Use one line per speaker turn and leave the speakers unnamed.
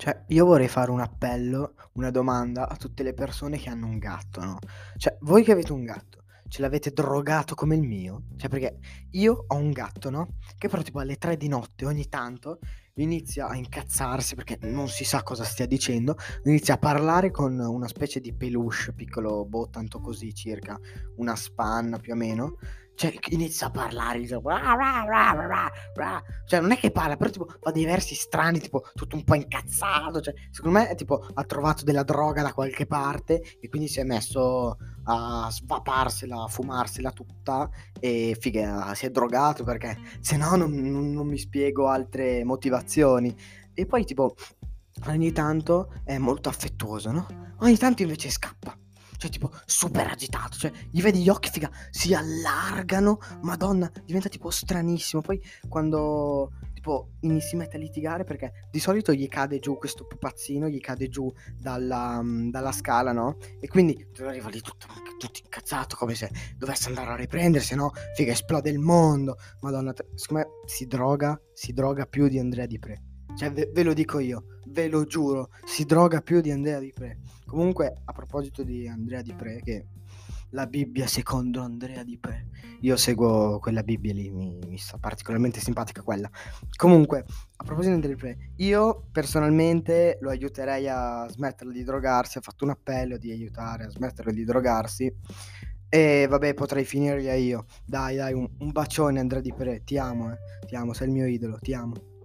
Cioè, io vorrei fare un appello, una domanda a tutte le persone che hanno un gatto, no? Cioè, voi che avete un gatto, ce l'avete drogato come il mio? Cioè, perché io ho un gatto, no? Che però tipo alle 3 di notte ogni tanto inizia a incazzarsi perché non si sa cosa stia dicendo, inizia a parlare con una specie di peluche piccolo, boh, tanto così circa, una spanna più o meno, cioè, inizia a parlare, dice, cioè, non è che parla, però tipo fa dei versi strani, tipo tutto un po' incazzato. Cioè, secondo me, tipo, ha trovato della droga da qualche parte e quindi si è messo a svaparsela, a fumarsela tutta e figa, si è drogato perché se no non, non, non mi spiego altre motivazioni. E poi, tipo, ogni tanto è molto affettuoso, no? Ogni tanto invece scappa cioè tipo super agitato, cioè gli vedi gli occhi, figa, si allargano, madonna, diventa tipo stranissimo. Poi quando tipo mette a litigare perché di solito gli cade giù questo pupazzino, gli cade giù dalla, dalla scala, no? E quindi arriva lì tutto, tutto incazzato come se dovesse andare a riprendere, se no, figa, esplode il mondo. Madonna, secondo me si droga, si droga più di Andrea Di Pre. Cioè, ve, ve, lo dico io, ve lo giuro, si droga più di Andrea Di Pre. Comunque, a proposito di Andrea Di Pre, che la Bibbia secondo Andrea Di Pre, io seguo quella Bibbia lì, mi, mi sta particolarmente simpatica quella. Comunque, a proposito di Andrea Di Pre, io personalmente lo aiuterei a smettere di drogarsi, ho fatto un appello di aiutare a smettere di drogarsi. E vabbè, potrei finirla io. Dai, dai, un, un bacione Andrea Di Pre, ti amo, eh. ti amo, sei il mio idolo, ti amo.